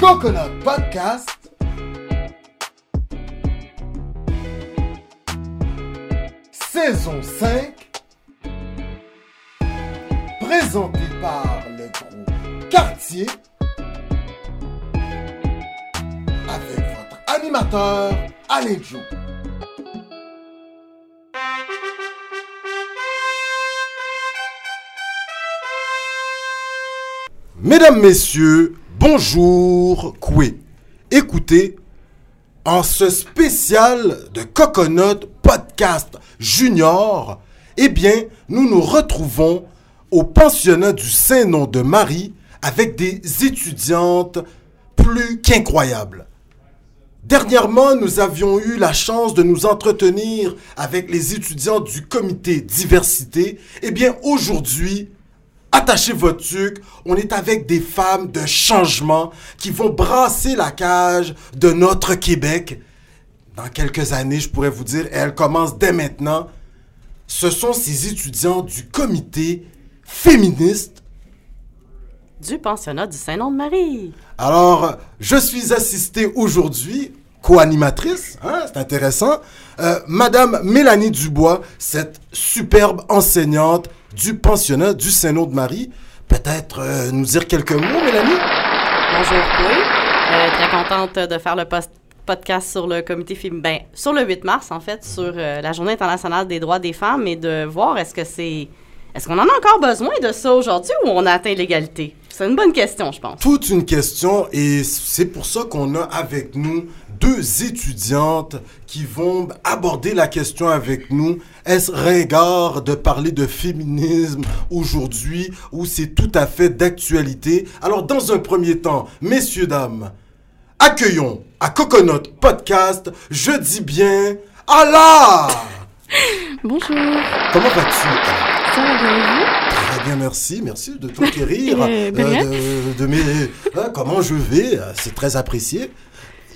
Coconut Podcast. Saison 5. Présenté par le groupe Quartier. Avec votre animateur, Alain Joe. Mesdames, Messieurs, bonjour, Koué. Écoutez, en ce spécial de Coconut Podcast Junior, eh bien, nous nous retrouvons au pensionnat du Saint-Nom de Marie avec des étudiantes plus qu'incroyables. Dernièrement, nous avions eu la chance de nous entretenir avec les étudiants du comité diversité. Eh bien, aujourd'hui, attachez votre tuque, on est avec des femmes de changement qui vont brasser la cage de notre Québec. Dans quelques années, je pourrais vous dire, et elles commencent dès maintenant. Ce sont ces étudiants du comité féministe du pensionnat du Saint-Nom de Marie. Alors, je suis assisté aujourd'hui, co-animatrice, hein, c'est intéressant, euh, Madame Mélanie Dubois, cette superbe enseignante du pensionnat du Saint-Nom de Marie. Peut-être euh, nous dire quelques mots, Mélanie? Bonjour, oui. Euh, très contente de faire le post podcast sur le comité féminin, ben, sur le 8 mars, en fait, sur euh, la Journée internationale des droits des femmes et de voir est-ce que c'est. Est-ce qu'on en a encore besoin de ça aujourd'hui ou on a atteint l'égalité? C'est une bonne question, je pense. Toute une question et c'est pour ça qu'on a avec nous deux étudiantes qui vont aborder la question avec nous. Est-ce ringard de parler de féminisme aujourd'hui ou c'est tout à fait d'actualité? Alors, dans un premier temps, messieurs, dames, accueillons à Coconut Podcast, je dis bien, Allah! Bonjour. Comment vas-tu? Ça va bien vous? Bien, merci. Merci de t'enquérir Euh, de mes... hein, comment je vais? euh, C'est très apprécié.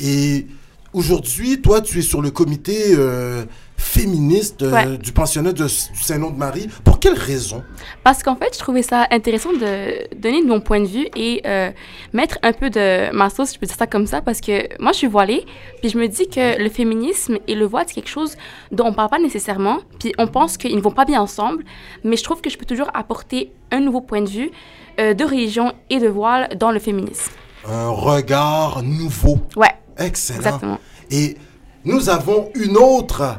Et aujourd'hui, toi, tu es sur le comité euh, féministe euh, Ouais. du pensionnat de- du Saint-Nom de Marie. Pour quelle raison? Parce qu'en fait, je trouvais ça intéressant de donner de mon point de vue et euh, mettre un peu de ma sauce, je peux dire ça comme ça, parce que moi, je suis voilée, puis je me dis que le féminisme et le voile, c'est quelque chose dont on parle pas nécessairement, puis on pense qu'ils ne vont pas bien ensemble, mais je trouve que je peux toujours apporter un nouveau point de vue de religion et de voile dans le féminisme. Un regard nouveau. Ouais, Excellent. exactement. Et nous avons une autre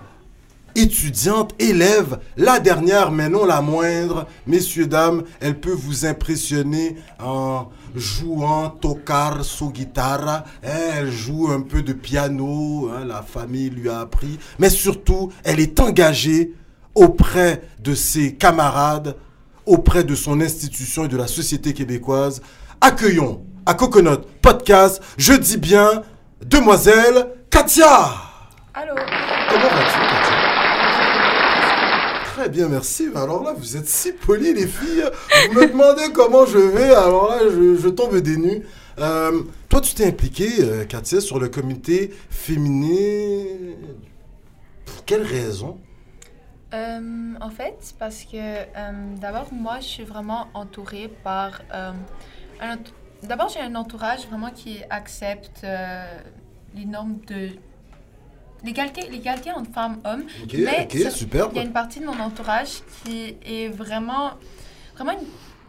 étudiante, élève, la dernière mais non la moindre. Messieurs, dames, elle peut vous impressionner en jouant tocar su guitare. Elle joue un peu de piano, hein, la famille lui a appris. Mais surtout, elle est engagée auprès de ses camarades, auprès de son institution et de la société québécoise. Accueillons à Coconut Podcast, je dis bien, demoiselle Katia. Allô? Comment vas-tu, Katia? Très bien, merci. Alors là, vous êtes si polis, les filles. Vous me demandez comment je vais. Alors là, je, je tombe des nues. Euh, toi, tu t'es impliquée, euh, Katia, sur le comité féminin. Pour quelle raison? Euh, en fait, parce que euh, d'abord, moi, je suis vraiment entourée par... un D'abord, j'ai un entourage vraiment qui accepte euh, les normes de... L'égalité, l'égalité entre femmes et hommes. Ok, Mais ok, superbe. Il y a une partie de mon entourage qui est vraiment, vraiment une,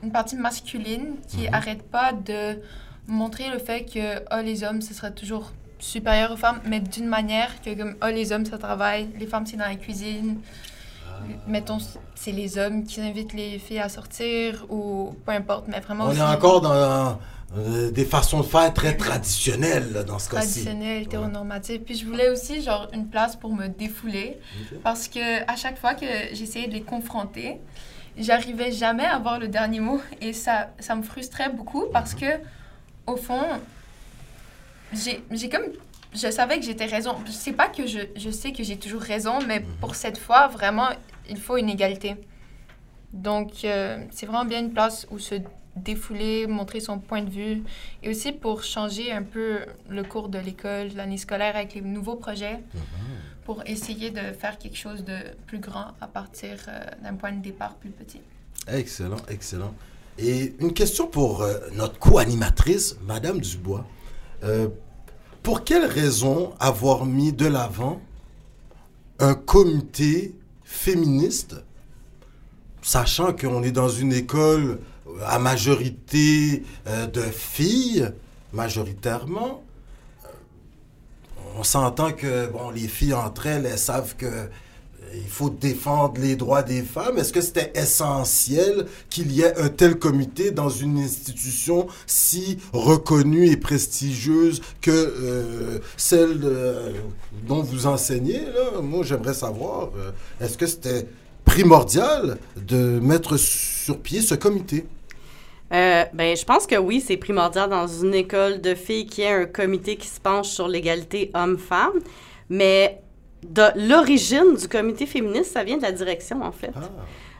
une partie masculine qui Mhm. arrête pas de montrer le fait que oh, les hommes, ce serait toujours supérieur aux femmes, mais d'une manière que comme oh, les hommes, ça travaille, les femmes, c'est dans la cuisine. Mettons, c'est les hommes qui invitent les filles à sortir ou peu importe, mais vraiment On aussi est encore dans euh, des façons de faire très traditionnelles là, dans ce cas-ci. traditionnel, hétéronormatif. Puis je voulais aussi genre une place pour me défouler parce que à chaque fois que j'essayais de les confronter, j'arrivais jamais à avoir le dernier mot et ça, ça me frustrait beaucoup parce que au fond, j'ai comme je savais que j'étais raison. Je sais pas que je, je sais que j'ai toujours raison, mais pour cette fois, vraiment, il faut une égalité. Donc, euh, c'est vraiment bien une place où se défouler, montrer son point de vue et aussi pour changer un peu le cours de l'école, l'année scolaire avec les nouveaux projets pour essayer de faire quelque chose de plus grand à partir euh, d'un point de départ plus petit. Excellent, excellent. Et une question pour euh, notre co-animatrice, Madame Dubois. Euh, pour quelle raison avoir mis de l'avant un comité féministe, sachant qu'on est dans une école à majorité euh, de filles, majoritairement, euh, on s'entend que bon, les filles entre elles, elles savent que euh, il faut défendre les droits des femmes. Est-ce que c'était essentiel qu'il y ait un tel comité dans une institution si reconnue et prestigieuse que celle dont vous enseignez? Moi, j'aimerais savoir, est-ce que c'était primordial de mettre sur pied ce comité? Euh, ben, je pense que oui, c'est primordial dans une école de filles qu'il y ait un comité qui se penche sur l'égalité homme-femme. Mais de l'origine du comité féministe, ça vient de la direction, en fait.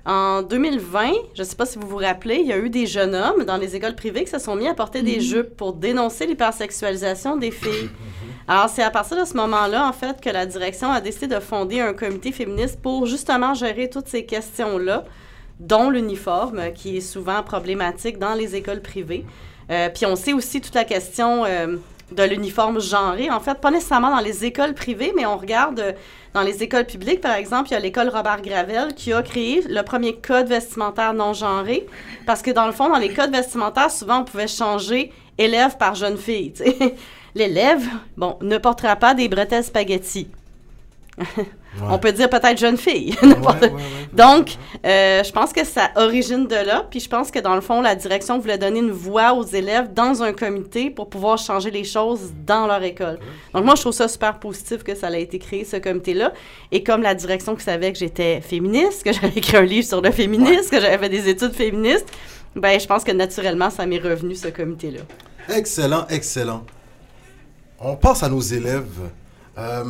En 2020, je ne sais pas si vous vous rappelez, il y a eu des jeunes hommes dans les écoles privées qui se sont mis à porter des jupes pour dénoncer l'hypersexualisation des filles. Alors, c'est à partir de ce moment-là, en fait, que la direction a décidé de fonder un comité féministe pour justement gérer toutes ces questions-là dont l'uniforme, qui est souvent problématique dans les écoles privées. Euh, puis on sait aussi toute la question euh, de l'uniforme genré. En fait, pas nécessairement dans les écoles privées, mais on regarde euh, dans les écoles publiques, par exemple, il y a l'école Robert Gravel qui a créé le premier code vestimentaire non genré. Parce que dans le fond, dans les codes vestimentaires, souvent, on pouvait changer élève par jeune fille. L'élève, bon, ne portera pas des bretelles spaghetti. On peut dire peut-être jeune fille. Donc, euh, je pense que ça origine de là. Puis je pense que dans le fond, la direction voulait donner une voix aux élèves dans un comité pour pouvoir changer les choses dans leur école. Donc moi, je trouve ça super positif que ça ait été créé, ce comité-là. Et comme la direction qui savait que j'étais féministe, que j'avais écrit un livre sur le féminisme, que j'avais fait des études féministes, ben je pense que naturellement, ça m'est revenu, ce comité-là. Excellent, excellent. On passe à nos élèves. Euh,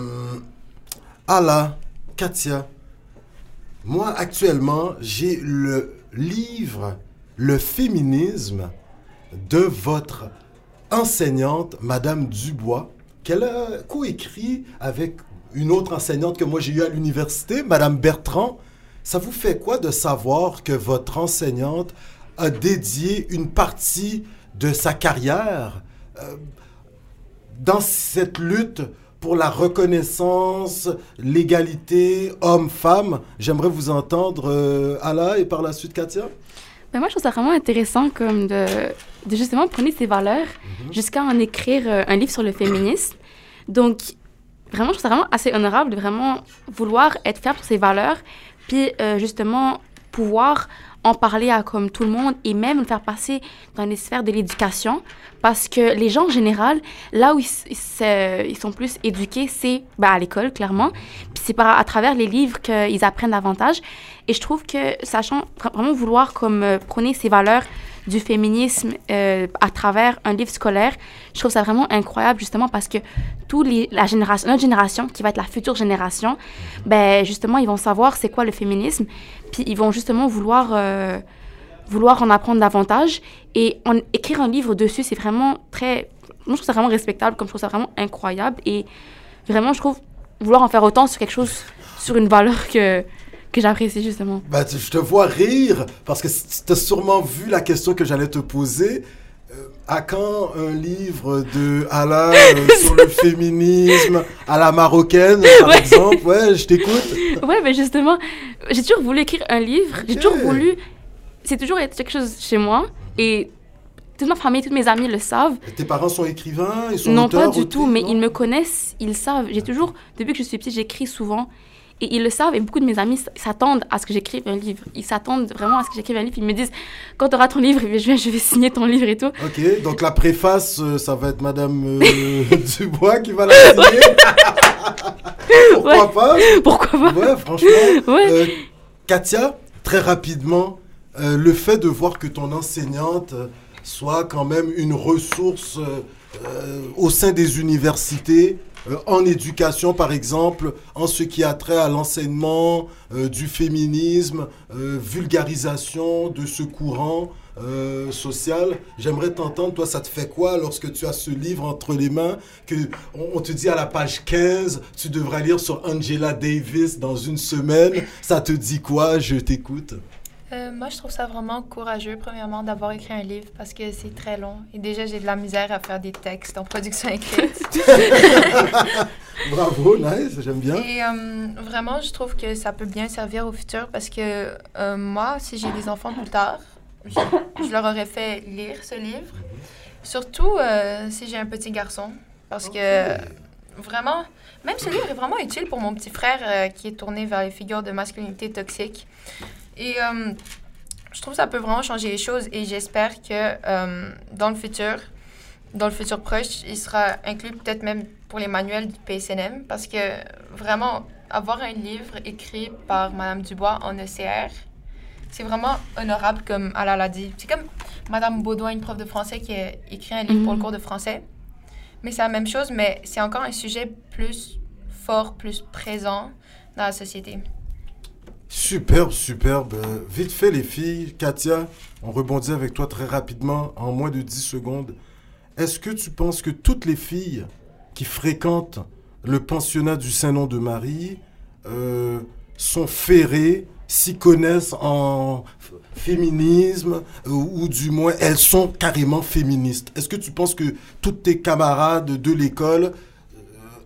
Ala, Katia, moi actuellement, j'ai le livre Le féminisme de votre enseignante, Madame Dubois, qu'elle a coécrit avec une autre enseignante que moi j'ai eue à l'université, Madame Bertrand. Ça vous fait quoi de savoir que votre enseignante a dédié une partie de sa carrière euh, dans cette lutte pour la reconnaissance, l'égalité homme-femme. J'aimerais vous entendre, euh, Ala, et par la suite, Katia. Ben moi, je trouve ça vraiment intéressant comme de, de justement prendre ces valeurs mhm. jusqu'à en écrire euh, un livre sur le féminisme. Donc, vraiment, je trouve ça vraiment assez honorable de vraiment vouloir être fier pour ces valeurs, puis euh, justement pouvoir en parler à comme tout le monde et même le faire passer dans les sphères de l'éducation parce que les gens en général, là où ils, sont plus éduqués, c'est ben, à l'école, clairement. Puis c'est à travers les livres qu'ils apprennent davantage. Et je trouve que, sachant vraiment vouloir comme euh, prôner ces valeurs du féminisme euh, à travers un livre scolaire, je trouve ça vraiment incroyable justement parce que tous la génération, notre génération qui va être la future génération, ben justement ils vont savoir c'est quoi le féminisme, puis ils vont justement vouloir euh, vouloir en apprendre davantage. Et écrire un livre dessus c'est vraiment très, moi je trouve ça vraiment respectable, comme je trouve ça vraiment incroyable. Et vraiment je trouve vouloir en faire autant sur quelque chose, sur une valeur que que j'apprécie justement. Bah, je te vois rire parce que tu as sûrement vu la question que j'allais te poser. Euh, à quand un livre de Alain euh, sur le féminisme à la marocaine, par exemple? Ouais, je t'écoute. Ouais, mais justement, j'ai toujours voulu écrire un livre. J'ai toujours voulu. C'est toujours quelque chose chez moi. Et toute ma famille, toutes mes amis le savent. tes parents sont écrivains ils sont Non, pas du tout, mais ils me connaissent, ils savent. J'ai toujours, depuis que je suis petite, j'écris souvent. Et ils le savent, et beaucoup de mes amis s'attendent à ce que j'écrive un livre. Ils s'attendent vraiment à ce que j'écrive un livre. Ils me disent, quand tu auras ton livre, je vais, je vais signer ton livre et tout. Ok, donc la préface, euh, ça va être Madame euh, Dubois qui va la signer. Pourquoi pas? Pourquoi pas? Ouais, franchement. Euh, Katia, très rapidement, le fait de voir que ton enseignante soit quand même une ressource au sein des universités, euh, en éducation, par exemple, en ce qui a trait à l'enseignement euh, du féminisme, euh, vulgarisation de ce courant social. J'aimerais t'entendre, toi, ça te fait quoi lorsque tu as ce livre entre les mains, que on, te dit à la page 15, tu devras lire sur Angela Davis dans une semaine? Ça te dit quoi? Je t'écoute. Euh, moi, je trouve ça vraiment courageux, premièrement, d'avoir écrit un livre parce que c'est très long. Et déjà, j'ai de la misère à faire des textes en production écrite. Bravo, nice, j'aime bien. Et euh, vraiment, je trouve que ça peut bien servir au futur parce que euh, moi, si j'ai des enfants plus tard, je, je leur aurais fait lire ce livre. Surtout euh, si j'ai un petit garçon. Parce que vraiment, même ce livre est vraiment utile pour mon petit frère qui est tourné vers les figures de masculinité toxique. Et euh, je trouve que ça peut vraiment changer les choses et j'espère que euh, dans le futur, dans le futur proche, il sera inclus peut-être même pour les manuels du PSNM parce que vraiment, avoir un livre écrit par Madame Dubois en ECR, c'est vraiment honorable comme elle l'a dit. C'est comme Madame Baudouin, une prof de français qui a écrit un livre pour le Mhm. cours de français. Mais c'est la même chose, mais c'est encore un sujet plus fort, plus présent dans la société. Superbe, superbe. Vite fait, les filles. Katia, on rebondit avec toi très rapidement, en moins de 10 secondes. Est-ce que tu penses que toutes les filles qui fréquentent le pensionnat du Saint-Nom de Marie euh, sont ferrées, s'y connaissent en féminisme, ou du moins elles sont carrément féministes? Est-ce que tu penses que toutes tes camarades de l'école euh,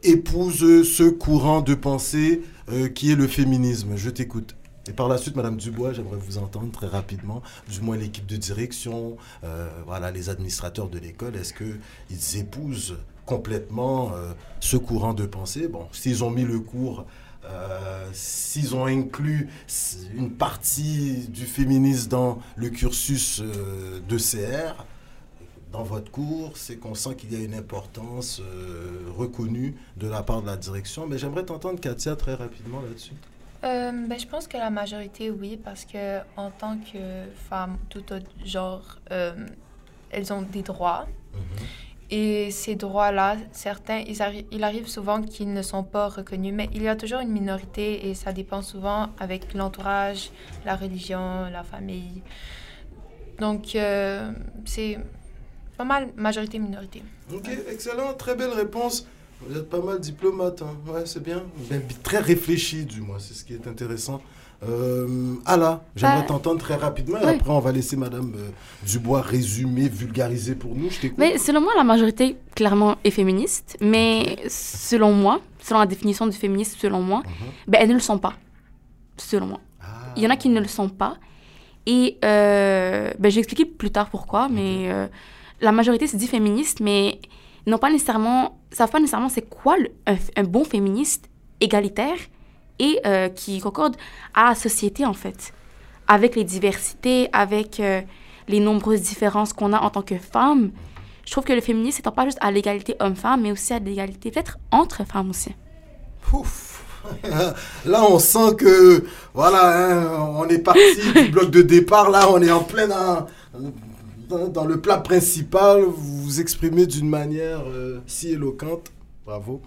épousent ce courant de pensée euh, qui est le féminisme? Je t'écoute. Et par la suite, Madame Dubois, j'aimerais vous entendre très rapidement, du moins l'équipe de direction, euh, voilà, les administrateurs de l'école, est-ce qu'ils épousent complètement euh, ce courant de pensée? Bon, s'ils ont mis le cours, euh, s'ils ont inclus une partie du féminisme dans le cursus de CR, dans votre cours, c'est qu'on sent qu'il y a une importance reconnue de la part de la direction. Mais j'aimerais t'entendre, Katia, très rapidement là-dessus. Euh, ben, je pense que la majorité, oui, parce que en tant que femme, tout autre genre, euh, elles ont des droits. Et ces droits-là, certains, ils arri- il arrive souvent qu'ils ne sont pas reconnus, mais il y a toujours une minorité et ça dépend souvent avec l'entourage, la religion, la famille. Donc, euh, c'est pas mal majorité-minorité. Ok, excellent, très belle réponse. Vous êtes pas mal diplomate, hein. ouais, c'est bien. Très réfléchi, du moins, c'est ce qui est intéressant. Euh, Ala, j'aimerais Bah, t'entendre très rapidement et après on va laisser Madame euh, Dubois résumer, vulgariser pour nous. Je. Mais selon moi, la majorité, clairement, est féministe. Mais selon moi, selon la définition du féminisme, selon moi, Mhm. ben, elles ne le sont pas. Selon moi. Ah. Il y en a qui ne le sont pas. Et euh, ben, je vais expliquer plus tard pourquoi, mais euh, la majorité se dit féministe, mais n'ont pas nécessairement, savent pas nécessairement c'est quoi un, bon féministe égalitaire et euh, qui concorde à la société, en fait, avec les diversités, avec euh, les nombreuses différences qu'on a en tant que femmes. Je trouve que le féminisme n'étant pas juste à l'égalité homme-femme, mais aussi à l'égalité peut-être entre femmes aussi. Ouf. Là, on sent que, voilà, hein, on est parti du bloc de départ. Là, on est en plein dans, dans- dans le plat principal. Vous vous exprimez d'une manière euh, si éloquente. Bravo.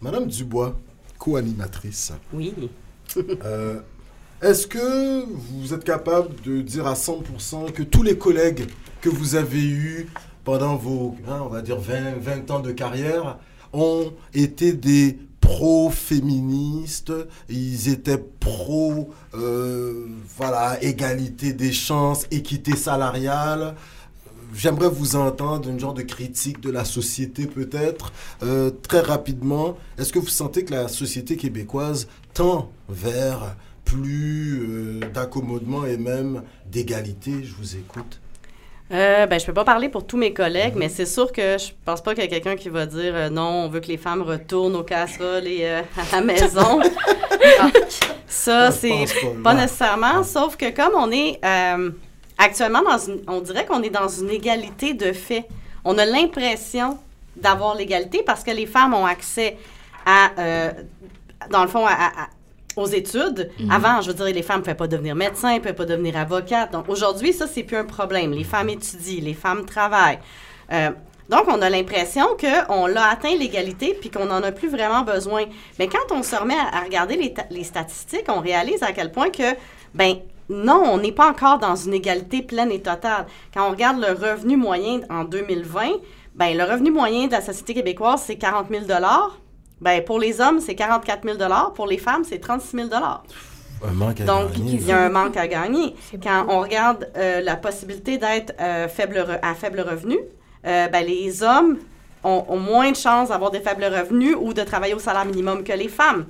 Madame Dubois, co-animatrice. Oui. Euh, Est-ce que vous êtes capable de dire à 100% que tous les collègues que vous avez eus pendant vos, hein, on va dire, 20, 20 ans de carrière ont été des pro-féministes, ils étaient pro, euh, voilà, égalité des chances, équité salariale J'aimerais vous entendre une genre de critique de la société peut-être Euh, très rapidement. Est-ce que vous sentez que la société québécoise tend vers plus euh, d'accommodement et même d'égalité? Je vous écoute. Euh, ben, je peux pas parler pour tous mes collègues, mais c'est sûr que je pense pas qu'il y a quelqu'un qui va dire euh, non, on veut que les femmes retournent aux casseroles et euh, à la maison. Ah, Ça, c'est pas, pas non. nécessairement, sauf que comme on est actuellement dans une, on dirait qu'on est dans une égalité de fait. On a l'impression d'avoir l'égalité parce que les femmes ont accès à, euh, dans le fond, à- à- à- aux études. Avant, je veux dire, les femmes ne pouvaient pas devenir médecins, ne pouvaient pas devenir avocates. Donc aujourd'hui, ça, c'est plus un problème. Les femmes étudient, les femmes travaillent. Euh, donc, on a l'impression qu'on l'a atteint l'égalité puis qu'on n'en a plus vraiment besoin. Mais quand on se remet à, à regarder les, les statistiques, on réalise à quel point que, ben non, on n'est pas encore dans une égalité pleine et totale. Quand on regarde le revenu moyen en 2020, ben le revenu moyen de la société québécoise, c'est 40 000 ben, pour les hommes, c'est 44 000 Pour les femmes, c'est 36 000 Un manque à Donc, gagner. il y a un manque à gagner. Quand on regarde euh, la possibilité d'être euh, faible re- à faible revenu, euh, ben, les hommes ont, ont moins de chances d'avoir des faibles revenus ou de travailler au salaire minimum que les femmes.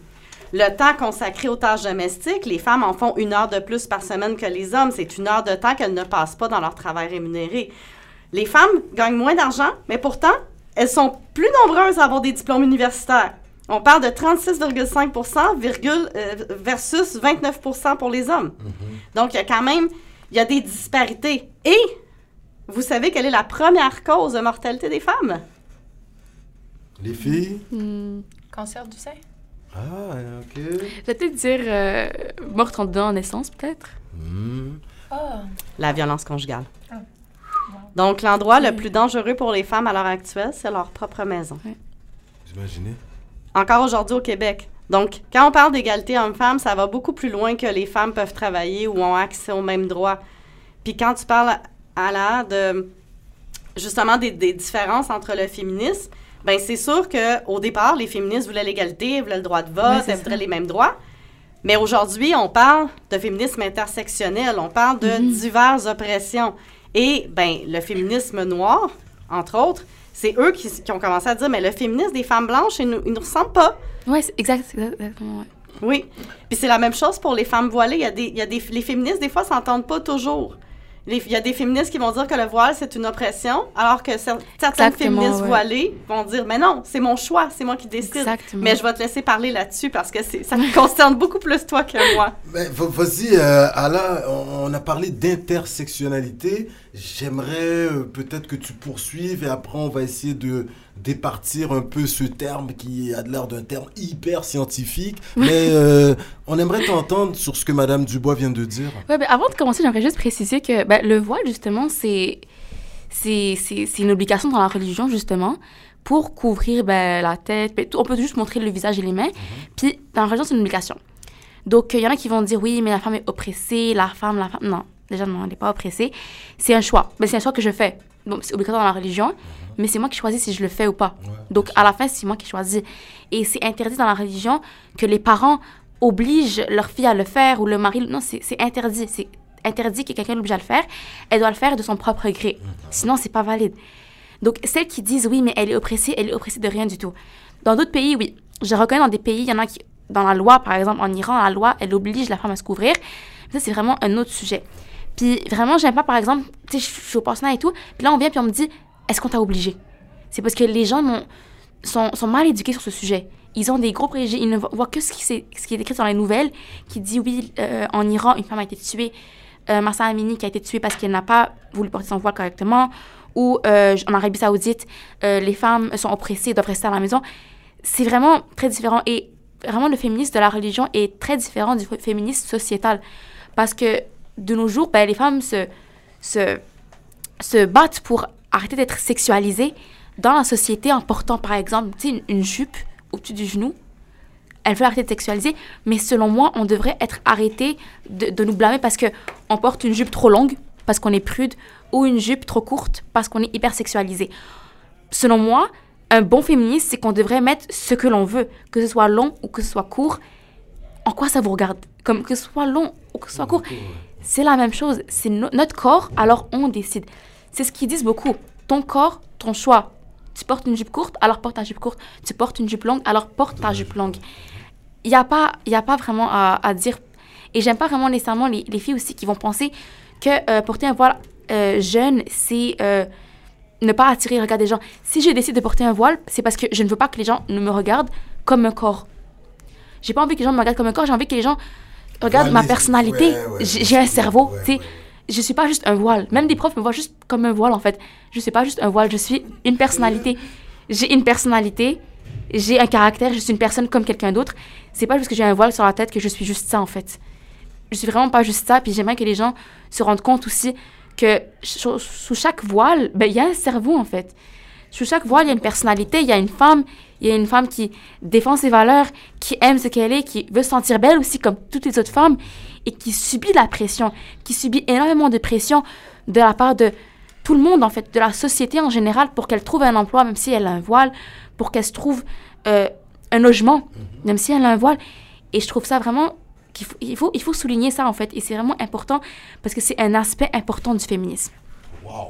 Le temps consacré aux tâches domestiques, les femmes en font une heure de plus par semaine que les hommes. C'est une heure de temps qu'elles ne passent pas dans leur travail rémunéré. Les femmes gagnent moins d'argent, mais pourtant, elles sont plus nombreuses à avoir des diplômes universitaires. On parle de 36,5 virgule, euh, versus 29% pour les hommes. Donc, il y a quand même il y a des disparités. Et vous savez quelle est la première cause de mortalité des femmes? Les filles? Hmm. Cancer du sein? Ah, ok. Je vais peut-être dire euh, morte en dedans en naissance, peut-être. Hmm. Ah, La violence conjugale. Ah. Donc, l'endroit le Oui. plus dangereux pour les femmes à l'heure actuelle, c'est leur propre maison. Vous imaginez? Encore aujourd'hui au Québec. Donc, quand on parle d'égalité homme-femme, ça va beaucoup plus loin que les femmes peuvent travailler ou ont accès aux mêmes droits. Puis quand tu parles à la de justement des, des différences entre le féminisme, ben c'est sûr que au départ, les féministes voulaient l'égalité, voulaient le droit de vote, elles voudraient les mêmes droits. Mais aujourd'hui, on parle de féminisme intersectionnel, on parle de Mhm. diverses oppressions. Et ben le féminisme noir, entre autres, c'est eux qui, qui ont commencé à dire, mais le féminisme des femmes blanches, il nous, il nous ressemble pas. Exact, c'est exactement, ouais. Oui. Puis c'est la même chose pour les femmes voilées. Il y a des, il y a des, les féministes, des fois, s'entendent pas toujours. Les- il y a des féministes qui vont dire que le voile, c'est une oppression, alors que cer- certaines Exactement, féministes ouais. voilées vont dire, mais non, c'est mon choix, c'est moi qui décide. Exactement. Mais je vais te laisser parler là-dessus parce que ça me concerne beaucoup plus toi que moi. Ben, va- vas-y, euh, Alain, on, on a parlé d'intersectionnalité. J'aimerais euh, peut-être que tu poursuives et après on va essayer de départir un peu ce terme qui a l'air d'un terme hyper scientifique. Mais euh, on aimerait t'entendre sur ce que Madame Dubois vient de dire. Ouais, ben, avant de commencer, j'aimerais juste préciser que ben, le voile, justement, c'est une obligation dans la religion, justement, pour couvrir ben, la tête. On peut juste montrer le visage et les mains. Puis, dans la religion, c'est une obligation. Donc, il y en a qui vont dire, oui, mais la femme est oppressée, la femme, la femme... Non, déjà, non, elle n'est pas oppressée. C'est un choix. Mais c'est un choix que je fais. Donc, c'est obligatoire dans la religion, mais c'est moi qui choisis si je le fais ou pas. Donc, à la fin, c'est moi qui choisis. Et c'est interdit dans la religion que les parents obligent leur fille à le faire ou le mari. Non, c'est interdit. C'est interdit que quelqu'un l'oblige à le faire. Elle doit le faire de son propre gré. Sinon, c'est pas valide. Donc, celles qui disent oui, mais elle est oppressée, elle est oppressée de rien du tout. Dans d'autres pays, oui. Je reconnais dans des pays, il y en a qui, dans la loi, par exemple, en Iran, la loi, elle oblige la femme à se couvrir. Ça, c'est vraiment un autre sujet. Puis, vraiment, j'aime pas, par exemple, tu sais, je suis au pensionnat et tout, puis là, on vient, puis on me dit, est-ce qu'on t'a obligé? C'est parce que les gens sont, sont mal éduqués sur ce sujet. Ils ont des gros préjugés, ils ne vo- voient que ce qui, est écrit dans les nouvelles, qui dit, oui, euh, en Iran, une femme a été tuée, euh, Massa Amini qui a été tuée parce qu'elle n'a pas voulu porter son voile correctement, ou euh, en Arabie Saoudite, euh, les femmes sont oppressées, doivent rester à la maison. C'est vraiment très différent. Et vraiment, le féminisme de la religion est très différent du féminisme sociétal. Parce que de nos jours, ben, les femmes se, se, se battent pour arrêter d'être sexualisées dans la société en portant, par exemple, une, une jupe au-dessus du genou. Elles veulent arrêter de sexualiser, mais selon moi, on devrait être arrêté de, de nous blâmer parce que on porte une jupe trop longue, parce qu'on est prude, ou une jupe trop courte, parce qu'on est hyper sexualisé. Selon moi, un bon féministe, c'est qu'on devrait mettre ce que l'on veut, que ce soit long ou que ce soit court. En quoi ça vous regarde? Comme que ce soit long ou que ce soit court, c'est la même chose. C'est no- notre corps, alors on décide. C'est ce qu'ils disent beaucoup. Ton corps, ton choix. Tu portes une jupe courte, alors porte ta jupe courte. Tu portes une jupe longue, alors porte ta jupe longue. Il n'y a, pas- y a pas vraiment à, à dire. Et j'aime pas vraiment nécessairement les, les filles aussi qui vont penser que euh, porter un voile euh, jeune, c'est euh, ne pas attirer le regard des gens. Si je décide de porter un voile, c'est parce que je ne veux pas que les gens ne me regardent comme un corps. J'ai pas envie que les gens me regardent comme un corps, j'ai envie que les gens regardent ma personnalité. ouais, ouais, J'ai un cerveau, tu sais. Je suis pas juste un voile. Même des profs me voient juste comme un voile, en fait. Je suis pas juste un voile, je suis une personnalité. J'ai une personnalité, j'ai un caractère, je suis une personne comme quelqu'un d'autre. C'est pas juste que j'ai un voile sur la tête que je suis juste ça, en fait. Je suis vraiment pas juste ça, puis j'aimerais que les gens se rendent compte aussi que sous sous chaque voile, ben, il y a un cerveau, en fait. Sous chaque voile, il y a une personnalité, il y a une femme, il y a une femme qui défend ses valeurs, qui aime ce qu'elle est, qui veut se sentir belle aussi comme toutes les autres femmes et qui subit la pression, qui subit énormément de pression de la part de tout le monde, en fait, de la société en général, pour qu'elle trouve un emploi, même si elle a un voile, pour qu'elle se trouve euh, un logement, même si elle a un voile. Et je trouve ça vraiment Puis il faut, il faut, il faut souligner ça, en fait. Et c'est vraiment important parce que c'est un aspect important du féminisme. Wow.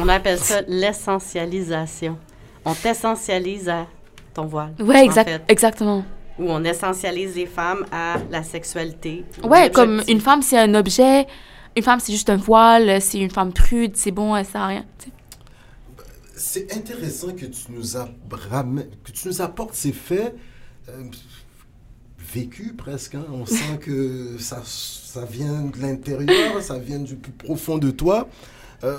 On appelle ça l'essentialisation. On t'essentialise à ton voile. Ouais, en exact, fait. exactement. Ou on essentialise les femmes à la sexualité. Ouais, comme une femme, c'est un objet. Une femme, c'est juste un voile. C'est une femme prude. C'est bon, elle sert à rien. C'est intéressant que tu nous a- ramè- que tu nous apportes ces faits euh, vécus presque. hein. On sent que ça, ça vient de l'intérieur, ça vient du plus profond de toi. Euh,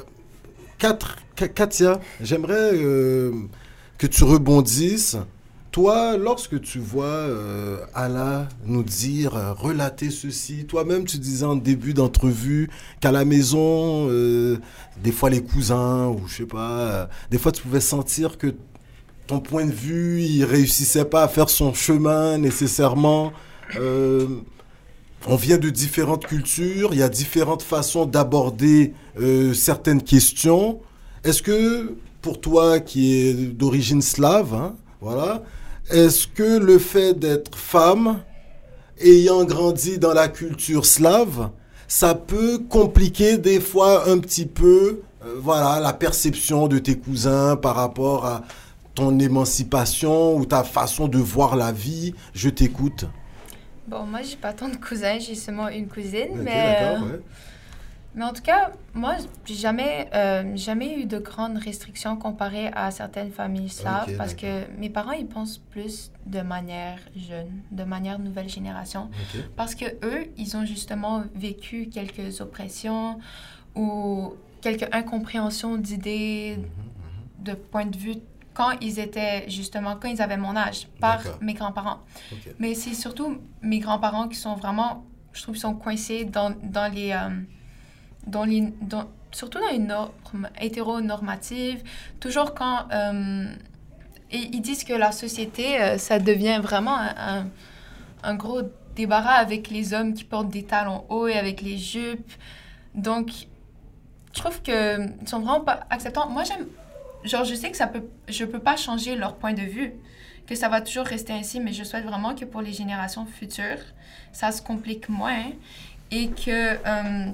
Katia, j'aimerais euh, que tu rebondisses. Toi, lorsque tu vois euh, Allah nous dire, euh, relater ceci, toi-même tu disais en début d'entrevue qu'à la maison, euh, des fois les cousins ou je sais pas, des fois tu pouvais sentir que ton point de vue, il réussissait pas à faire son chemin nécessairement. On vient de différentes cultures, il y a différentes façons d'aborder certaines questions. Est-ce que pour toi qui est d'origine slave, hein, voilà, est-ce que le fait d'être femme, ayant grandi dans la culture slave, ça peut compliquer des fois un petit peu, euh, voilà, la perception de tes cousins par rapport à ton émancipation ou ta façon de voir la vie? Je t'écoute. Bon, moi, j'ai pas tant de cousins, j'ai seulement une cousine, mais, euh, ouais. Mais en tout cas, moi, j'ai jamais, euh, jamais eu de grandes restrictions comparées à certaines familles slaves parce que mes parents, ils pensent plus de manière jeune, de manière nouvelle génération. Parce que eux, ils ont justement vécu quelques oppressions ou quelques incompréhensions d'idées, Mhm, de points de vue quand ils étaient justement, quand ils avaient mon âge, par mes grands-parents. Mais c'est surtout mes grands-parents qui sont vraiment, je trouve, ils sont coincés dans, dans les... euh, dans les dans- surtout dans les normes hétéronormatives. Toujours quand... euh, ils disent que la société, euh, ça devient vraiment un, un- gros débarras avec les hommes qui portent des talons hauts et avec les jupes. Donc, je trouve que ils sont vraiment pas acceptants. Moi, j'aime... Genre, je sais que ça peut... Je peux pas changer leur point de vue que ça va toujours rester ainsi, mais je souhaite vraiment que pour les générations futures, ça se complique moins et que euh,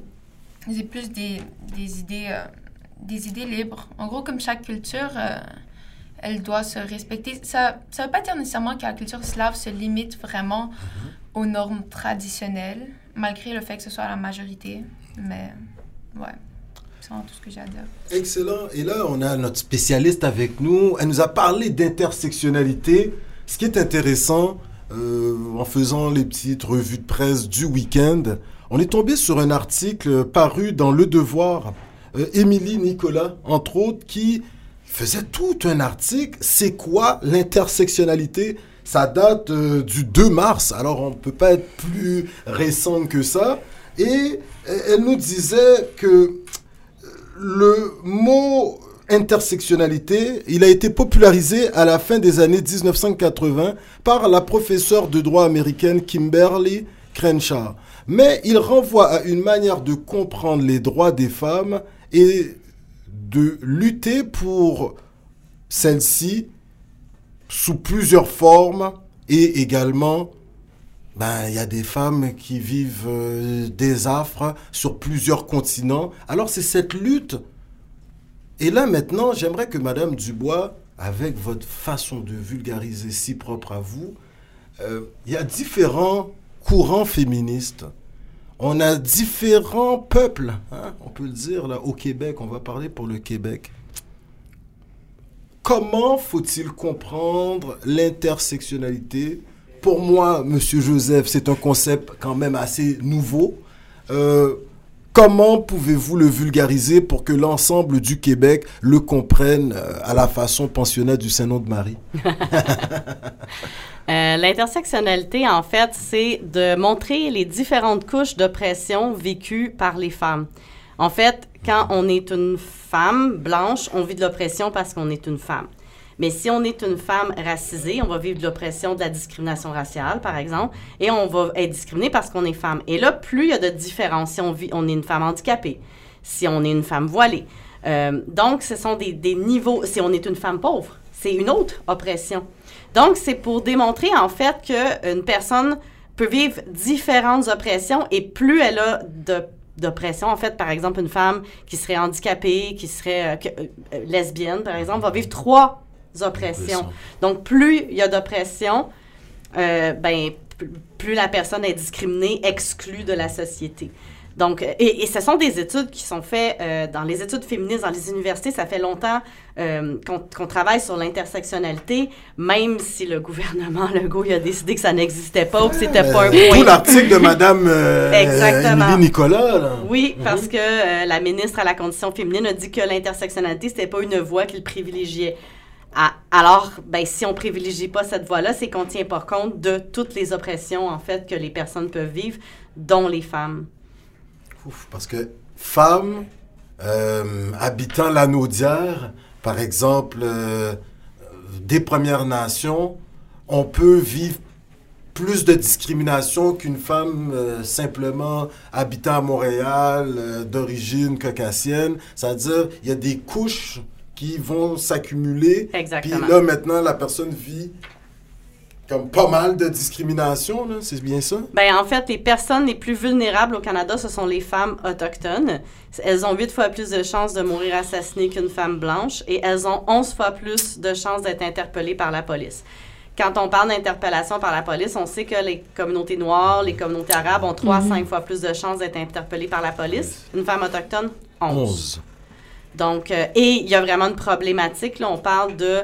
ils aient plus des, des idées euh, des idées libres. En gros, comme chaque culture, euh, elle doit se respecter. Ça ça veut pas dire nécessairement que la culture slave se limite vraiment aux normes traditionnelles, malgré le fait que ce soit la majorité. Mais ouais, c'est vraiment tout ce que j'ai à dire. Excellent. Et là, on a notre spécialiste avec nous. Elle nous a parlé d'intersectionnalité. Ce qui est intéressant, euh, en faisant les petites revues de presse du week-end, on est tombé sur un article paru dans Le Devoir. Euh, Émilie Nicolas, entre autres, qui faisait tout un article. C'est quoi l'intersectionnalité? Ça date euh, du 2 mars, alors on ne peut pas être plus récent que ça. Et euh, elle nous disait que le mot intersectionnalité, il a été popularisé à la fin des années 1980 par la professeure de droit américaine Kimberly Crenshaw. Mais il renvoie à une manière de comprendre les droits des femmes et de lutter pour celles-ci sous plusieurs formes et également ben, il y a des femmes qui vivent euh, des affres sur plusieurs continents. Alors c'est cette lutte. Et là maintenant, j'aimerais que Madame Dubois, avec votre façon de vulgariser si propre à vous, euh, il y a différents courants féministes. On a différents peuples, hein, on peut le dire là au Québec. On va parler pour le Québec. Comment faut-il comprendre l'intersectionnalité? Pour moi, Monsieur Joseph, c'est un concept quand même assez nouveau. Euh, comment pouvez-vous le vulgariser pour que l'ensemble du Québec le comprenne euh, à la façon pensionnat du Saint-Nom de Marie Euh, L'intersectionnalité, en fait, c'est de montrer les différentes couches d'oppression vécues par les femmes. En fait, quand on est une femme blanche, on vit de l'oppression parce qu'on est une femme. Mais si on est une femme racisée, on va vivre de l'oppression, de la discrimination raciale, par exemple, et on va être discriminé parce qu'on est femme. Et là, plus il y a de différences, si on, vit, on est une femme handicapée, si on est une femme voilée. Euh, donc, ce sont des, niveaux. Si on est une femme pauvre, c'est une autre oppression. Donc, c'est pour démontrer, en fait, qu'une personne peut vivre différentes oppressions et plus elle a de d'oppression. En fait, par exemple, une femme qui serait handicapée, qui serait euh, euh, lesbienne, par exemple, va vivre trois oppressions. Donc, plus il y a d'oppression, euh, ben, plus la personne est discriminée, exclue de la société. Donc, euh, et, et ce sont des études qui sont faites euh, dans les études féministes, dans les universités. Ça fait longtemps euh, qu'on travaille sur l'intersectionnalité, même si le gouvernement Legault il a décidé que ça n'existait pas ou que c'était pas un Euh, Tout point. l'article de Madame euh, Exactement. Nicolas. là. Oui, parce que euh, la ministre à la condition féminine a dit que l'intersectionnalité, c'était pas une voie qu'il privilégiait. Alors, ben, si on privilégie pas cette voie-là, c'est qu'on tient pas compte de toutes les oppressions, en fait, que les personnes peuvent vivre, dont les femmes. Parce que femmes euh, habitant l'anaudière, par exemple, euh, des Premières Nations, on peut vivre plus de discrimination qu'une femme euh, simplement habitant à Montréal, euh, d'origine caucasienne. C'est-à-dire, il y a des couches qui vont s'accumuler. Puis Exactement. là, maintenant, la personne vit comme pas mal de discrimination, c'est bien ça? Ben, en fait, les personnes les plus vulnérables au Canada, ce sont les femmes autochtones. Elles ont huit fois plus de chances de mourir assassinées qu'une femme blanche et elles ont 11 fois plus de chances d'être interpellées par la police. Quand on parle d'interpellation par la police, on sait que les communautés noires, les communautés arabes ont 3 à 5 fois plus de chances d'être interpellées par la police. Une femme autochtone, 11. 11. Donc, euh, et il y a vraiment une problématique. Là, on parle de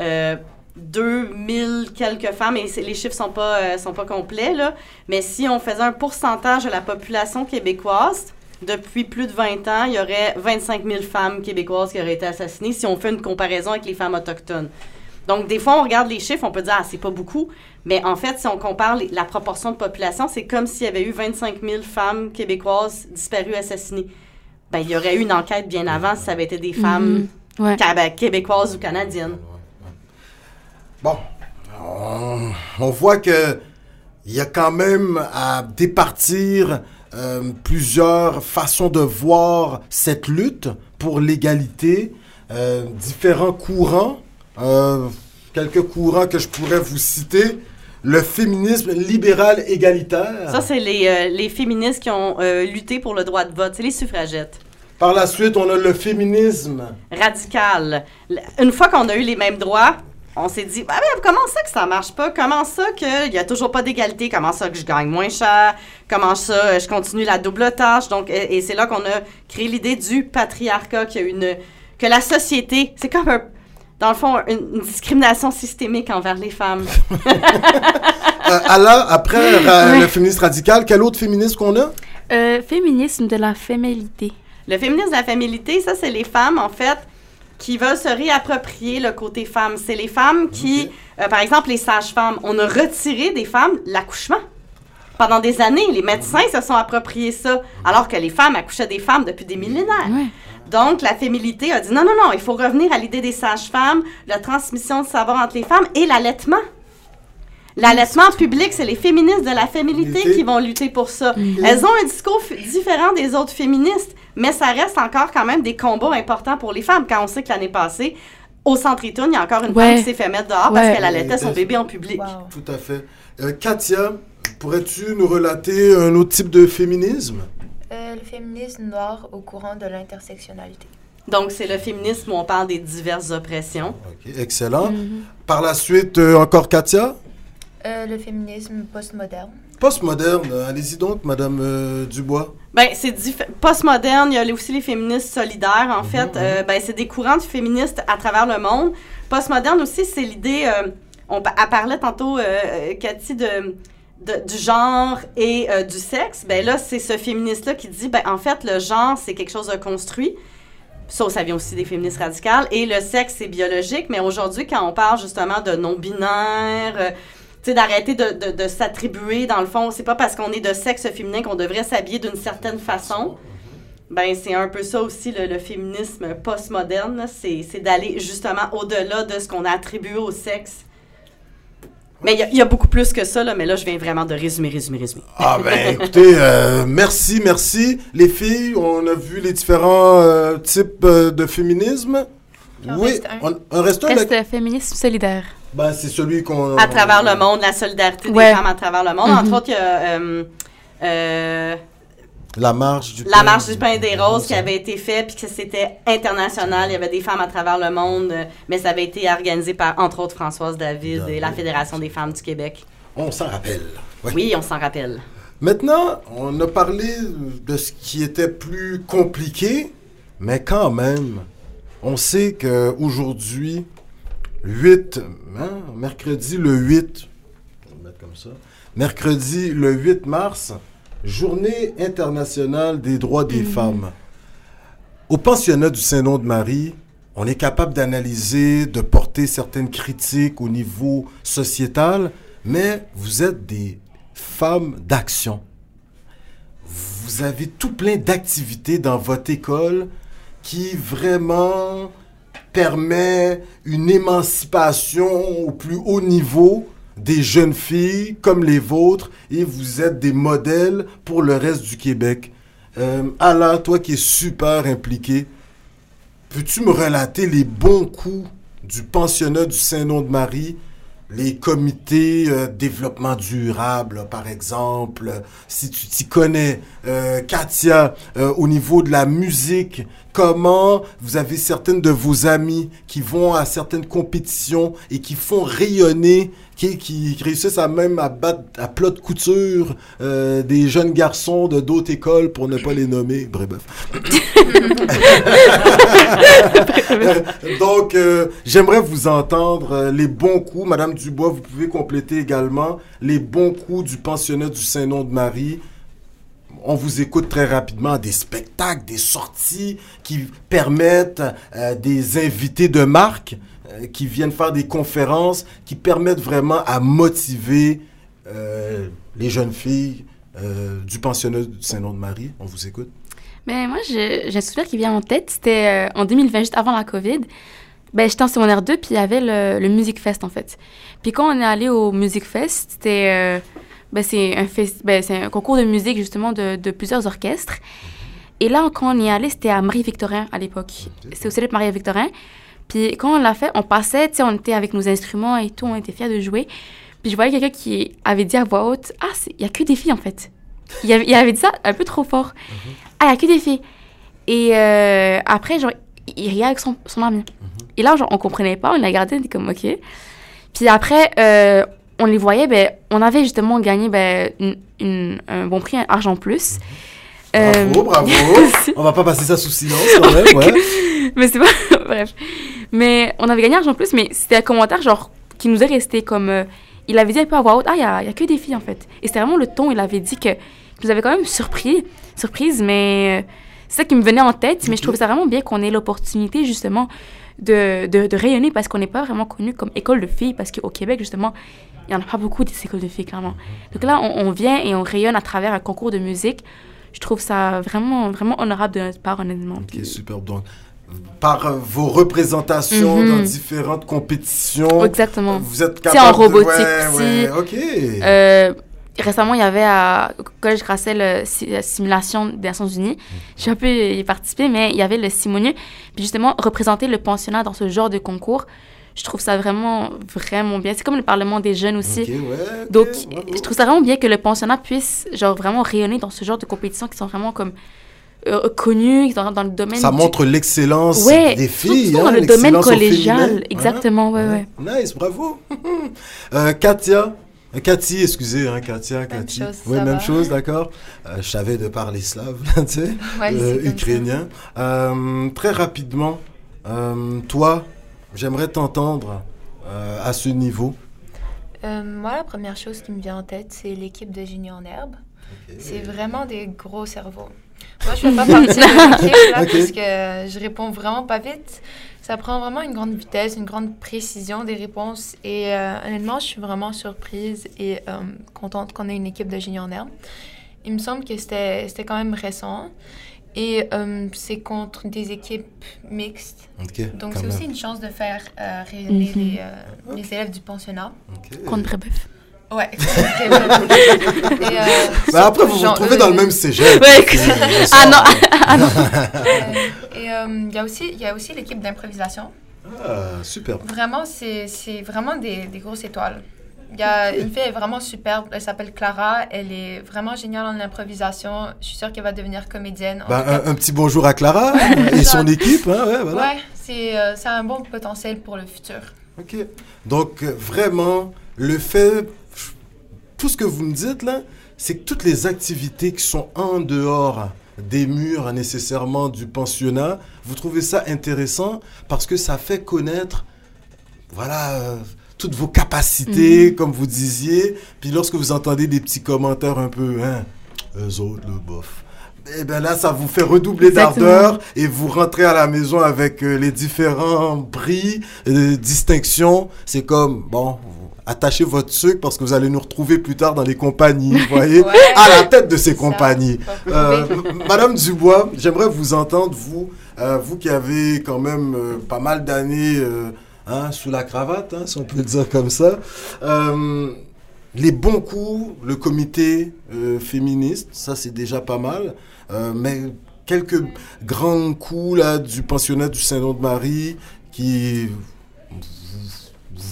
euh, 2000 quelques femmes, et les chiffres sont pas, euh, sont pas complets, là, mais si on faisait un pourcentage de la population québécoise, depuis plus de 20 ans, il y aurait 25 000 femmes québécoises qui auraient été assassinées si on fait une comparaison avec les femmes autochtones. Donc, des fois, on regarde les chiffres, on peut dire, ah, c'est pas beaucoup. Mais en fait, si on compare la proportion de population, c'est comme s'il y avait eu 25 000 femmes québécoises disparues, assassinées. Ben, il y aurait eu une enquête bien avant si ça avait été des femmes Mhm. Ouais. québécoises ou canadiennes. Bon, on, on voit que il y a quand même à départir euh, plusieurs façons de voir cette lutte pour l'égalité, euh, différents courants, euh, quelques courants que je pourrais vous citer. Le féminisme libéral égalitaire. Ça, c'est les, euh, les féministes qui ont euh, lutté pour le droit de vote. C'est les suffragettes. Par la suite, on a le féminisme. Radical. Une fois qu'on a eu les mêmes droits, on s'est dit, ah, mais comment ça que ça marche pas? Comment ça qu'il n'y a toujours pas d'égalité? Comment ça que je gagne moins cher? Comment ça euh, je continue la double tâche? Donc, et, et c'est là qu'on a créé l'idée du patriarcat, qu'il y a une, que la société, c'est comme un, dans le fond, une, une discrimination systémique envers les femmes. Euh, Ala, après euh, Ouais. le féministe radical, quel autre féminisme qu'on a? Euh, féminisme de la féminité. Le féminisme de la féminité, ça, c'est les femmes, en fait, qui veulent se réapproprier le côté femme. C'est les femmes qui, euh, par exemple, les sages-femmes, on a retiré des femmes l'accouchement. Pendant des années, les médecins se sont appropriés ça, alors que les femmes accouchaient des femmes depuis des millénaires. Ouais. Donc, la féminité a dit non, non, non, il faut revenir à l'idée des sages-femmes, la transmission de savoir entre les femmes et l'allaitement. L'allaitement public, c'est les féministes de la féminité qui vont lutter pour ça. Elles ont un discours différent des autres féministes, mais ça reste encore quand même des combats importants pour les femmes. Quand on sait que l'année passée, au centre Itoun, il y a encore une Ouais. femme qui s'est fait mettre dehors parce qu'elle allaitait son bébé en public. Wow. Tout à fait. Euh, Katia, pourrais-tu nous relater un autre type de féminisme? Euh, le féminisme noir au courant de l'intersectionnalité. Donc, c'est le féminisme où on parle des diverses oppressions. Ok, excellent. Mhm. Par la suite, euh, encore Katia? Euh, le féminisme postmoderne. Postmoderne, allez-y donc, Madame euh, Dubois. Ben, c'est postmoderne. Il y a aussi les féministes solidaires, en fait. Euh, ben, c'est des courants de féministes à travers le monde. Postmoderne aussi, c'est l'idée. euh, on parlait tantôt, Cathy, de, de- du genre et euh, du sexe. Ben là, c'est ce féministe-là qui dit, ben en fait, le genre, c'est quelque chose de construit. Ça, ça vient aussi des féministes radicales. Et le sexe, c'est biologique. Mais aujourd'hui, quand on parle justement de non-binaire, euh, tu sais, d'arrêter de, de- s'attribuer, dans le fond, c'est pas parce qu'on est de sexe féminin qu'on devrait s'habiller d'une certaine façon. Ben, c'est un peu ça aussi, le, le féminisme postmoderne. c'est d'aller justement au-delà de ce qu'on a attribué au sexe. Mais il y a- il y, a beaucoup plus que ça, là, mais là, je viens vraiment de résumer, résumer, résumer. Ah ben écoutez, euh, merci, merci. Les filles, on a vu les différents euh, types euh, de féminisme. Oui, reste un. on, on reste un. Reste le- féminisme solidaire. Ben, c'est celui qu'on... à travers le monde, la solidarité Ouais. des femmes à travers le monde. Mhm. Entre autres, il y a euh, euh, La marche du la marche du pain des roses qui avait été faite, puis que c'était international. Il y avait des femmes à travers le monde, euh, mais ça avait été organisé par, entre autres, Françoise David et la. Fédération des femmes du Québec. On s'en rappelle. Oui, on s'en rappelle. Maintenant, on a parlé de ce qui était plus compliqué, mais quand même, on sait qu'aujourd'hui, 8, hein, mercredi le 8, on va le mettre comme ça, mercredi le 8 mars, journée internationale des droits des femmes. Au pensionnat du Saint-Nom de Marie, on est capable d'analyser, de porter certaines critiques au niveau sociétal, mais vous êtes des femmes d'action. Vous avez tout plein d'activités dans votre école qui vraiment permet une émancipation au plus haut niveau des jeunes filles comme les vôtres et vous êtes des modèles pour le reste du Québec. Euh, Alain, toi qui es super impliqué, peux-tu me relater les bons coups du pensionnat du Saint-Nom de Marie les comités euh, développement durable, par exemple, si tu t'y connais, euh, Katia, au niveau de la musique, comment vous avez certaines de vos amies qui vont à certaines compétitions et qui font rayonner, qui, qui réussissent à même à battre à plat de couture euh, des jeunes garçons de d'autres écoles pour ne pas les nommer. Bref, Donc, euh, j'aimerais vous entendre euh, les bons coups. Madame Dubois, vous pouvez compléter également les bons coups du pensionnat du Saint-Nom de Marie. On vous écoute très rapidement des spectacles, des sorties qui permettent euh, des invités de marque euh, qui viennent faire des conférences, qui permettent vraiment à motiver euh, les jeunes filles du pensionnat du Saint-Nom de Marie. On vous écoute. Mais moi, je- j'ai un souvenir qui vient en tête. C'était en 2020, juste avant la COVID. Ben, j'étais en secondaire 2, puis il y avait le, le Music Fest, en fait. Puis quand on est allé au Music Fest, c'était... ben, c'est un, ben, c'est un concours de musique, justement, de, de plusieurs orchestres. Et là, quand on y allait, c'était à Marie-Victorin, à l'époque. C'était au Célèbre Marie-Victorin. Puis quand on l'a fait, on passait, tu sais, on était avec nos instruments et tout, on était fiers de jouer. Puis je voyais quelqu'un qui avait dit à voix haute, « Ah, c'est- il y a que des filles, en fait. » Il avait, il avait dit ça un peu trop fort. Ah, il n'y a que des filles. Et euh, après, genre, il riait avec son, son ami. Et là, genre, on comprenait pas, on a regardé, on était comme, OK. Puis après, euh, on les voyait, ben, on avait justement gagné ben, une, une- un bon prix, un argent plus. Euh, Bravo, bravo. On va pas passer ça sous silence quand même, ouais. mais c'est pas. Bref. Mais on avait gagné argent plus, mais c'était un commentaire, genre, qui nous est resté comme. euh, il avait dit un peu à voix haute, ah, il y a, y a que des filles, en fait. Et c'était vraiment le ton, il avait dit que. qui nous avait quand même surpris, surprise, mais. euh, c'est ça qui me venait en tête, mais je trouvais ça vraiment bien qu'on ait l'opportunité, justement, de, de, de rayonner parce qu'on n'est pas vraiment connu comme école de filles, parce qu'au Québec, justement, il n'y en a pas beaucoup des écoles de filles, clairement. Donc là, on, on vient et on rayonne à travers un concours de musique. Je trouve ça vraiment, vraiment honorable de notre part, honnêtement. Ok, Puis- super. Donc, par euh, vos représentations Mhm. dans différentes compétitions, Exactement. vous êtes capable en de- robotique ouais, aussi. ouais, ok. Euh, récemment, il y avait à, au Collège Grassel euh, si- la simulation des Nations Unies. J'ai un peu y participé, mais il y avait le Simonieux. Puis justement, représenter le pensionnat dans ce genre de concours, je trouve ça vraiment, vraiment bien. C'est comme le Parlement des jeunes aussi. Ok, ouais, Donc, bravo. je trouve ça vraiment bien que le pensionnat puisse, genre, vraiment rayonner dans ce genre de compétitions qui sont vraiment comme euh, connues, qui sont dans le domaine. Ça du- montre l'excellence Ouais, des surtout filles. dans hein, le domaine l'excellence au collégial. féminin. Exactement, ouais, ouais. Nice, bravo. euh, Katia. Euh, Cathy, excusez, hein, Katia, Cathy. chose, Oui, ça même va. chose, d'accord. Euh, je savais de parler slave, tu sais, Ouais, euh, ukrainien. Euh, très rapidement, euh, toi, j'aimerais t'entendre euh, à ce niveau. Euh, moi, la première chose qui me vient en tête, c'est l'équipe de Génie en herbe. C'est vraiment des gros cerveaux. Moi, je fais pas partie de l'équipe là, parce que je réponds vraiment pas vite. Ça prend vraiment une grande vitesse, une grande précision des réponses. Et euh, honnêtement, je suis vraiment surprise et contente qu'on ait une équipe de Génie en herbe. Il me semble que c'était c'était quand même récent. Et euh, c'est contre des équipes mixtes. Donc, c'est aussi une chance de faire euh, Mhm. les, euh, les élèves du pensionnat. Ok. Contre Brébeuf. Ouais. Et, euh, Bah, après, vous vous retrouvez dans le même cégep. Ouais, euh, Ah non, ah non. euh, et euh, il y a aussi, il y a aussi l'équipe d'improvisation. Ah, super. Vraiment, c'est c'est vraiment des, des grosses étoiles. Il y a une fille elle est vraiment superbe. Elle s'appelle Clara. Elle est vraiment géniale en improvisation. Je suis sûre qu'elle va devenir comédienne. En Ben, un, un petit bonjour à Clara et son équipe. Hein, ouais, voilà. Ouais, c'est euh, ça a un bon potentiel pour le futur. Ok. Donc, euh, vraiment, le fait, tout ce que vous me dites là, c'est que toutes les activités qui sont en dehors des murs nécessairement du pensionnat, vous trouvez ça intéressant parce que ça fait connaître, voilà, euh, toutes vos capacités, comme vous disiez. Puis lorsque vous entendez des petits commentaires un peu, hein, eux autres, le bof. Eh bien là, ça vous fait redoubler d'ardeur et vous rentrez à la maison avec euh, les différents prix, euh, distinctions. C'est comme, bon, attachez votre sucre parce que vous allez nous retrouver plus tard dans les compagnies, vous voyez, Ouais. à la tête de ces compagnies. Euh, Madame Dubois, j'aimerais vous entendre, vous, euh, vous qui avez quand même pas mal d'années hein, sous la cravate, hein, si on peut dire comme ça. Euh, les bons coups, le comité euh, féministe, ça c'est déjà pas mal. Euh, mais quelques grands coups là, du pensionnat du Saint-Nom de Marie qui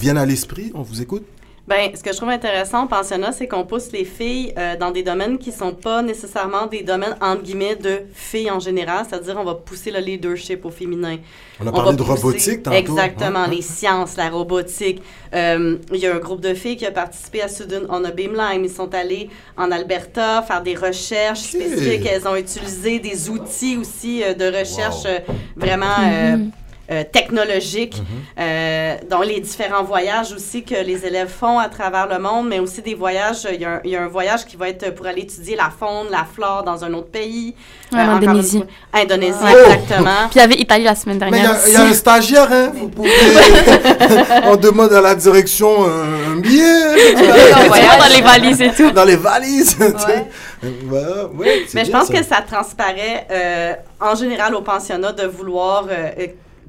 viennent à l'esprit, on vous écoute Ben, ce que je trouve intéressant au pensionnat, c'est qu'on pousse les filles euh, dans des domaines qui sont pas nécessairement des domaines, entre guillemets, de filles en général. C'est-à-dire, on va pousser le leadership au féminin. On a On parlé va de pousser- robotique tantôt. Exactement, hein, hein. les sciences, la robotique. Euh, Il y a un groupe de filles qui a participé à Student on a Beamline. Ils sont allés en Alberta faire des recherches spécifiques. Elles ont utilisé des outils aussi euh, de recherche Wow. euh, vraiment euh, euh, technologiques. Mm-hmm. Euh, dans les différents voyages aussi que les élèves font à travers le monde, mais aussi des voyages. Il y a un, il y a un voyage qui va être pour aller étudier la faune, la flore dans un autre pays. Ouais, en encore une Indonésie. Indonésie, Oh! exactement. Puis il y avait Italie la semaine Mais il y, dernière. il y a un stagiaire, hein, vous pouvez... on demande à la direction un, un billet voyage. dans les valises et tout. dans les valises. tu sais. Ouais. C'est Mais je pense ça. que ça transparaît euh, en général au pensionnat de vouloir euh, euh,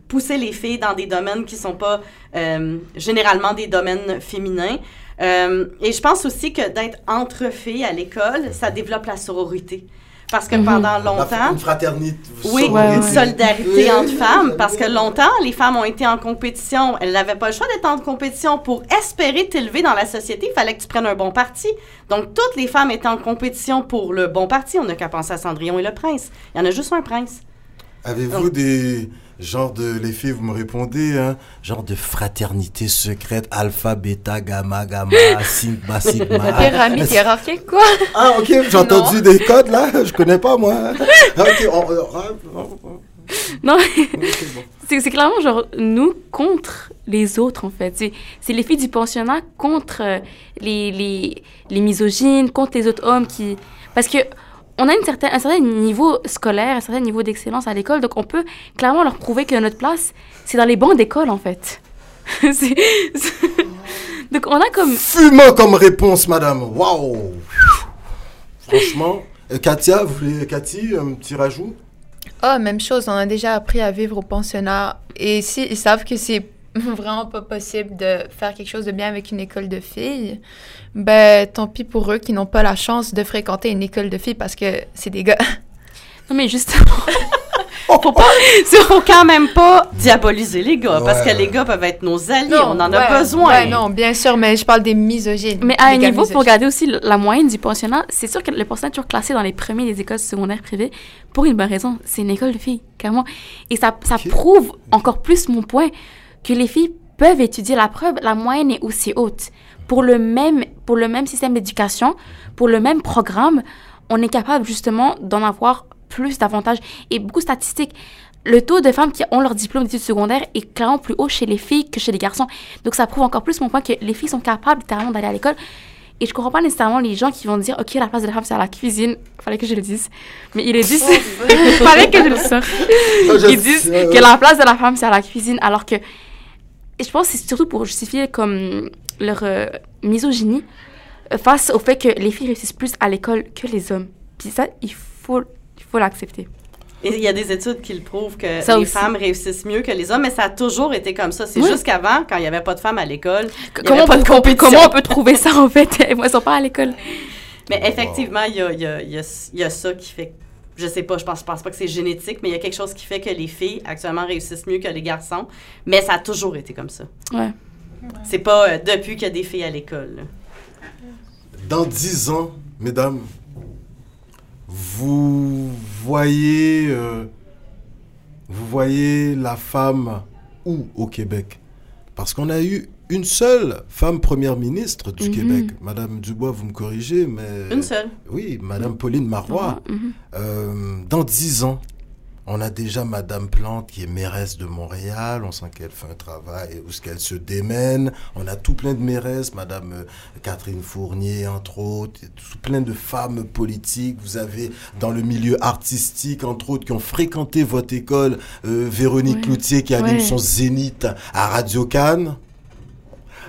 pousser les filles dans des domaines qui sont pas euh, généralement des domaines féminins. Euh, et je pense aussi que d'être entre filles à l'école, ça développe la sororité. Parce que pendant La- longtemps, Une fraternité. oui, une ouais. solidarité entre femmes, parce que longtemps, les femmes ont été en compétition. Elles n'avaient pas le choix d'être en compétition. Pour espérer t'élever dans la société, il fallait que tu prennes un bon parti. Donc, toutes les femmes étaient en compétition pour le bon parti. On n'a qu'à penser à Cendrillon et le prince. Il y en a juste un prince. Avez-vous des genres de... Les filles, vous me répondez, hein, genre de fraternité secrète, alpha, bêta, gamma, gamma, sigma, sigma. Pyramide hiérarchique, quoi. Ah, ok, j'ai entendu des codes, là. Je connais pas, moi. Ok, on- on- on- on- Non, ok, bon. c'est clairement genre nous contre les autres en fait. C'est c'est les filles du pensionnat contre euh, les, les, les misogynes, contre les autres hommes qui... Parce que on a une certaine, un certain niveau scolaire, un certain niveau d'excellence à l'école, donc on peut clairement leur prouver que notre place, c'est dans les bancs d'école en fait. C'est- c'est- donc on a comme... Fumant comme réponse, madame. Waouh. Franchement. Euh, Katia, vous voulez, Cathy, un petit rajout? Ah, même chose, on a déjà appris à vivre au pensionnat. Et si ils savent que c'est vraiment pas possible de faire quelque chose de bien avec une école de filles, ben tant pis pour eux qui n'ont pas la chance de fréquenter une école de filles parce que c'est des gars. Non mais justement... Faut pas, faut quand même pas diaboliser les gars, parce que les gars peuvent être nos alliés. on en a besoin. ouais, non, bien sûr, mais je parle des misogynes. Mais à un niveau, pour regarder aussi le- la moyenne du pensionnat, c'est sûr que le pensionnat est toujours classé dans les premiers des écoles secondaires privées pour une bonne raison. C'est une école de filles, clairement. Et ça, ça prouve encore plus mon point que les filles peuvent étudier. La preuve, la moyenne est aussi haute. Pour le même, pour le même système d'éducation, pour le même programme, on est capable justement d'en avoir plus d'avantages. Et beaucoup de statistiques. Le taux de femmes qui ont leur diplôme d'études secondaires est clairement plus haut chez les filles que chez les garçons. Donc ça prouve encore plus mon point que les filles sont capables littéralement d'aller à l'école. Et je comprends pas nécessairement les gens qui vont dire OK, la place de la femme c'est à la cuisine. Fallait que je le dise. Mais ils le disent. Fallait que je le sorte. Je- Ils disent que la place de la femme c'est à la cuisine alors que et je pense que c'est surtout pour justifier comme leur euh, misogynie euh, face au fait que les filles réussissent plus à l'école que les hommes. Puis ça, il faut il faut l'accepter. Et il y a des études qui le prouvent que Ça les aussi. femmes réussissent mieux que les hommes, mais ça a toujours été comme ça. C'est Oui. juste qu'avant, quand il n'y avait pas de femmes à l'école, Comment on, peut, de compétition. comment on peut trouver ça en fait? Moi, Ils sont pas à l'école. Mais effectivement, il y a, y a- y a- y a ça qui fait je sais pas, je pense, je pense pas que c'est génétique, mais il y a quelque chose qui fait que les filles actuellement réussissent mieux que les garçons. Mais ça a toujours été comme ça. Ouais. C'est pas euh, depuis qu'il y a des filles à l'école. Dans dix ans, mesdames, vous voyez, euh, vous voyez la femme où au Québec? Parce qu'on a eu une seule femme première ministre du Mhm. Québec. Madame Dubois, vous me corrigez, mais... Une seule. Oui, Madame Pauline Marois. Mhm. Euh, dans dix ans, on a déjà Madame Plante qui est mairesse de Montréal. On sent qu'elle fait un travail où ce qu'elle se démène. On a tout plein de mairesses, Madame euh, Catherine Fournier entre autres, tout plein de femmes politiques. Vous avez dans le milieu artistique entre autres qui ont fréquenté votre école euh, Véronique Ouais. Cloutier qui anime Ouais. son Zénith à Radio Cannes.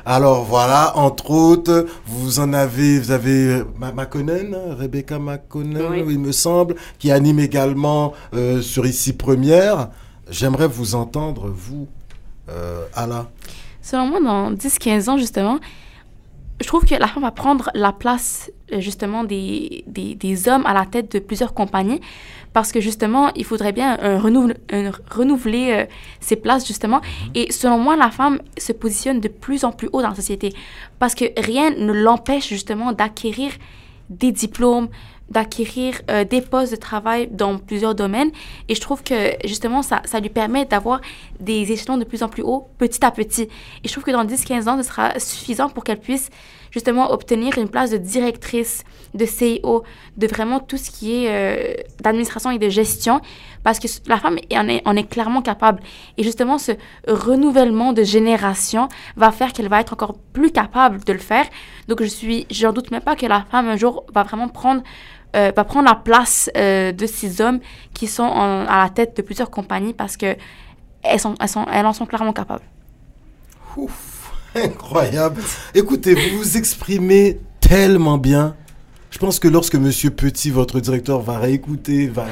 Alors voilà, entre autres, vous en avez, vous avez euh, Ma- Makonnen, Rebecca Makonnen, Oui. il me semble, qui anime également euh, sur Ici Première. J'aimerais vous entendre, vous, euh, Ala. Selon moi, dans 10-15 ans, justement, je trouve que la femme va prendre la place, justement, des, des, des hommes à la tête de plusieurs compagnies. Parce que, justement, il faudrait bien un renouvel- un renouveler euh, ces places, justement. Et selon moi, la femme se positionne de plus en plus haut dans la société. Parce que rien ne l'empêche, justement, d'acquérir des diplômes, d'acquérir euh, des postes de travail dans plusieurs domaines. Et je trouve que justement, ça, ça lui permet d'avoir des échelons de plus en plus haut, petit à petit. Et je trouve que dans 10-15 ans, ce sera suffisant pour qu'elle puisse justement obtenir une place de directrice, de CEO, de vraiment tout ce qui est euh, d'administration et de gestion, parce que la femme en est, en est clairement capable. Et justement, ce renouvellement de génération va faire qu'elle va être encore plus capable de le faire. Donc, je suis, j'en doute même pas que la femme un jour va vraiment prendre, euh, va prendre la place euh, de ces hommes qui sont à la tête de plusieurs compagnies parce que elles, elles, elles en sont clairement capables. Ouf, incroyable. Écoutez, vous vous exprimez tellement bien. Je pense que lorsque Monsieur Petit, votre directeur, va réécouter va,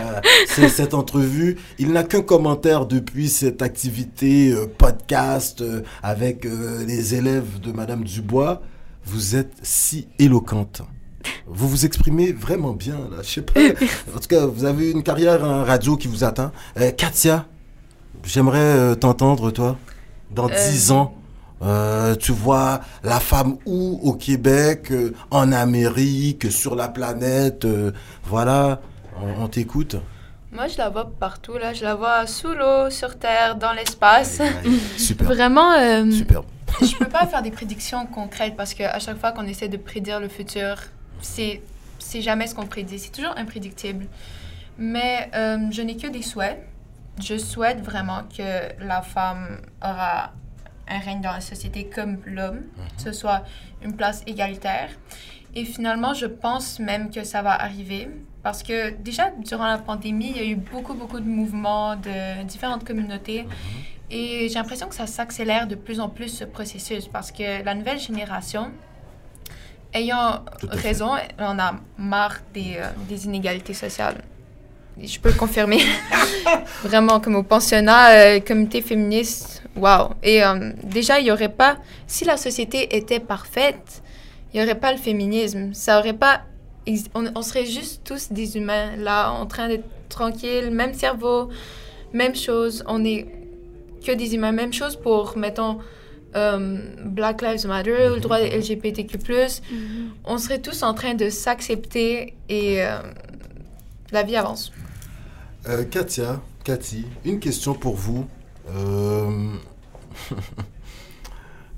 cette entrevue, il n'a qu'un commentaire depuis cette activité euh, podcast euh, avec euh, les élèves de Madame Dubois. Vous êtes si éloquente. Vous vous exprimez vraiment bien, là. Je sais pas. En tout cas, vous avez une carrière en radio qui vous attend. Euh, Katia, j'aimerais t'entendre, toi. Dans 10 ans, euh, tu vois la femme où au Québec, euh, en Amérique, sur la planète, euh, voilà, on, on t'écoute. Moi, je la vois partout, là. Je la vois sous l'eau, sur Terre, dans l'espace. Super, Vraiment, super. je peux pas faire des prédictions concrètes parce qu'à chaque fois qu'on essaie de prédire le futur, c'est c'est jamais ce qu'on prédit. C'est toujours imprédictible. Mais je n'ai que des souhaits. Je souhaite vraiment que la femme aura un règne dans la société comme l'homme, que ce soit une place égalitaire. Et finalement, je pense même que ça va arriver parce que déjà, durant la pandémie, il y a eu beaucoup, beaucoup de mouvements de différentes communautés. Et j'ai l'impression que ça s'accélère de plus en plus ce processus parce que la nouvelle génération, ayant raison, on a marre des, euh, des inégalités sociales. Je peux le confirmer. Vraiment, comme au pensionnat, euh, comité féministe, waouh. Et euh, déjà, il n'y aurait pas, si la société était parfaite, il n'y aurait pas le féminisme. Ça aurait pas, on, on serait juste tous des humains là, en train d'être tranquilles, même cerveau, même chose. On est que des humains, même chose pour, mettons, euh, Black Lives Matter le droit des LGBTQ+. On serait tous en train de s'accepter et euh, la vie avance. Euh, Katia, Cathy, une question pour vous. Euh,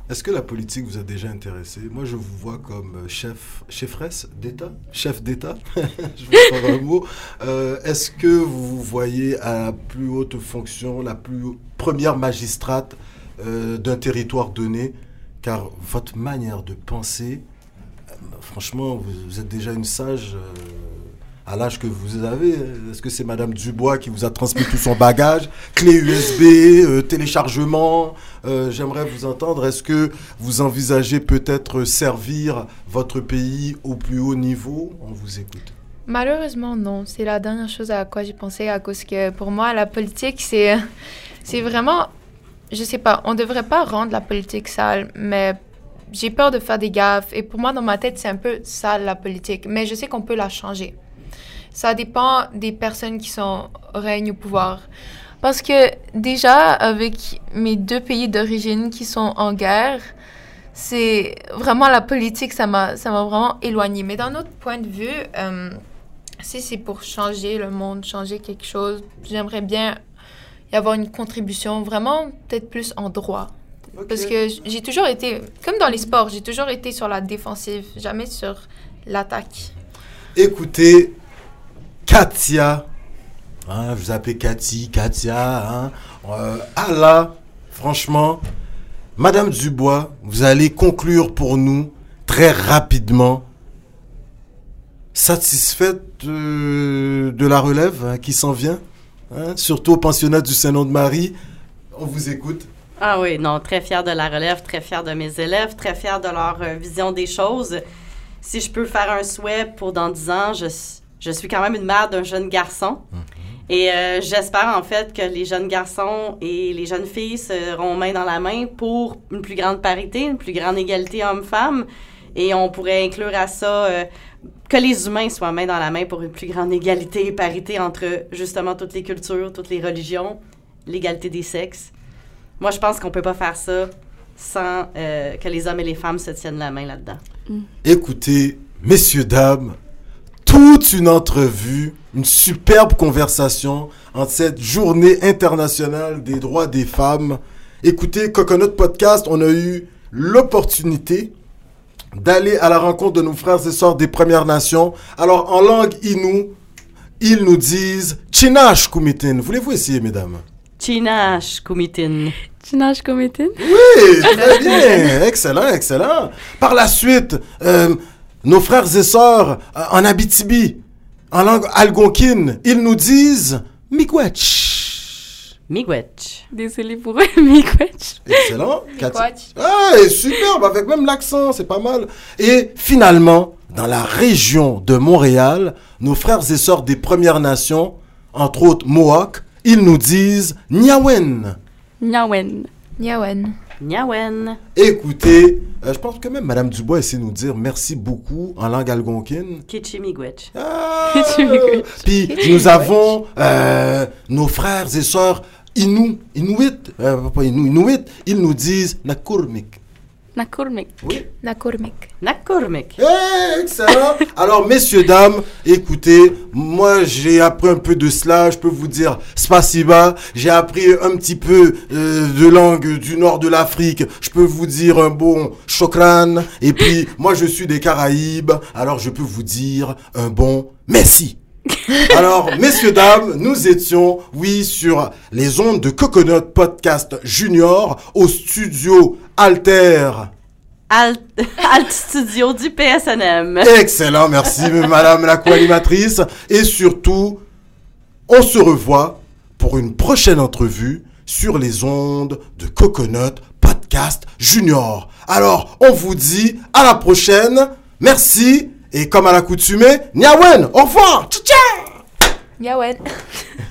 Est-ce que la politique vous a déjà intéressé? Moi, je vous vois comme euh, chef, chefresse d'État, chef d'État. je vous parle un mot. Est-ce que vous vous voyez à la plus haute fonction, la plus première magistrate d'un territoire donné? Car votre manière de penser, franchement, vous, êtes déjà une sage. À l'âge que vous avez, est-ce que c'est Madame Dubois qui vous a transmis tout son bagage? Clé USB, euh, téléchargement euh, J'aimerais vous entendre. Est-ce que vous envisagez peut-être servir votre pays au plus haut niveau? On vous écoute. Malheureusement, non. C'est la dernière chose à quoi j'ai pensé à cause que pour moi, la politique, c'est, vraiment, je sais pas, on devrait pas rendre la politique sale, mais j'ai peur de faire des gaffes. Et pour moi, dans ma tête, c'est un peu sale la politique, mais je sais qu'on peut la changer. Ça dépend des personnes qui sont au règne au pouvoir. Parce que déjà, avec mes deux pays d'origine qui sont en guerre, c'est vraiment la politique, ça m'a ça m'a vraiment éloigné. Mais d'un autre point de vue, euh, si c'est pour changer le monde, changer quelque chose, j'aimerais bien y avoir une contribution vraiment peut-être plus en droit. Parce que j'ai toujours été, comme dans les sports, j'ai toujours été sur la défensive, jamais sur l'attaque. Écoutez, Katia, hein, vous appelez Cathy, Katia, hein, euh, Allah, franchement, Madame Dubois, vous allez conclure pour nous très rapidement. Satisfaite de, la relève hein, qui s'en vient, hein, surtout au pensionnat du Saint-Nom de Marie. On vous écoute. Ah oui, non, très fière de la relève, très fière de mes élèves, très fière de leur euh, vision des choses. Si je peux faire un souhait pour dans 10 ans, je, je suis quand même une mère d'un jeune garçon. Et euh, j'espère en fait que les jeunes garçons et les jeunes filles seront main dans la main pour une plus grande parité, une plus grande égalité homme-femme. Et on pourrait inclure à ça euh, que les humains soient main dans la main pour une plus grande égalité et parité entre justement toutes les cultures, toutes les religions, l'égalité des sexes. Moi, je pense qu'on peut pas faire ça sans euh, que les hommes et les femmes se tiennent la main là-dedans. Écoutez, messieurs, dames, toute une entrevue, une superbe conversation en cette journée internationale des droits des femmes. Écoutez, Coconut Podcast, on a eu l'opportunité d'aller à la rencontre de nos frères et sœurs des Premières Nations. Alors, en langue inou, ils nous disent Chinash Kumitin. Voulez-vous essayer, mesdames? Chinash Kumitin. Comme Étienne? Oui, très bien. Excellent, excellent. Par la suite, euh, nos frères et sœurs euh, en Abitibi, en langue algonquine, ils nous disent Miigwech. Miigwech. Désolée pour eux, Miigwech. Excellent. Miigwech. Ah, superbe, avec même l'accent, c'est pas mal. Et finalement, dans la région de Montréal, nos frères et sœurs des Premières Nations, entre autres Mohawk, ils nous disent Nyawen. Nyawen. Nyawen. Nyawen. Écoutez, euh, je pense que même Madame Dubois essaie de nous dire merci beaucoup en langue algonquine. Kichimigwech. Ah! Kichimigwech. Puis nous avons euh, nos frères et sœurs Inou, Inuit, euh, pas Inou, Inuit, ils nous disent Nakurmik. Nakurmik. Oui. Nakurmik. Nakurmik. Eh, excellent. Alors, messieurs, dames, écoutez, moi, j'ai appris un peu de cela. Je peux vous dire spasiba. J'ai appris un petit peu euh, de langue du nord de l'Afrique. Je peux vous dire un bon chokran. Et puis, moi, je suis des Caraïbes. Alors, je peux vous dire un bon merci. Alors, messieurs, dames, nous étions, oui, sur les ondes de Coconut Podcast Junior au studio Alter. Alt, Alt Studio du PSNM. Excellent, merci madame la co-animatrice. Et surtout, on se revoit pour une prochaine entrevue sur les ondes de Coconut Podcast Junior. Alors, on vous dit à la prochaine. Merci. Et comme à l'accoutumée, Niawen, au revoir. Tchou. Nyawen.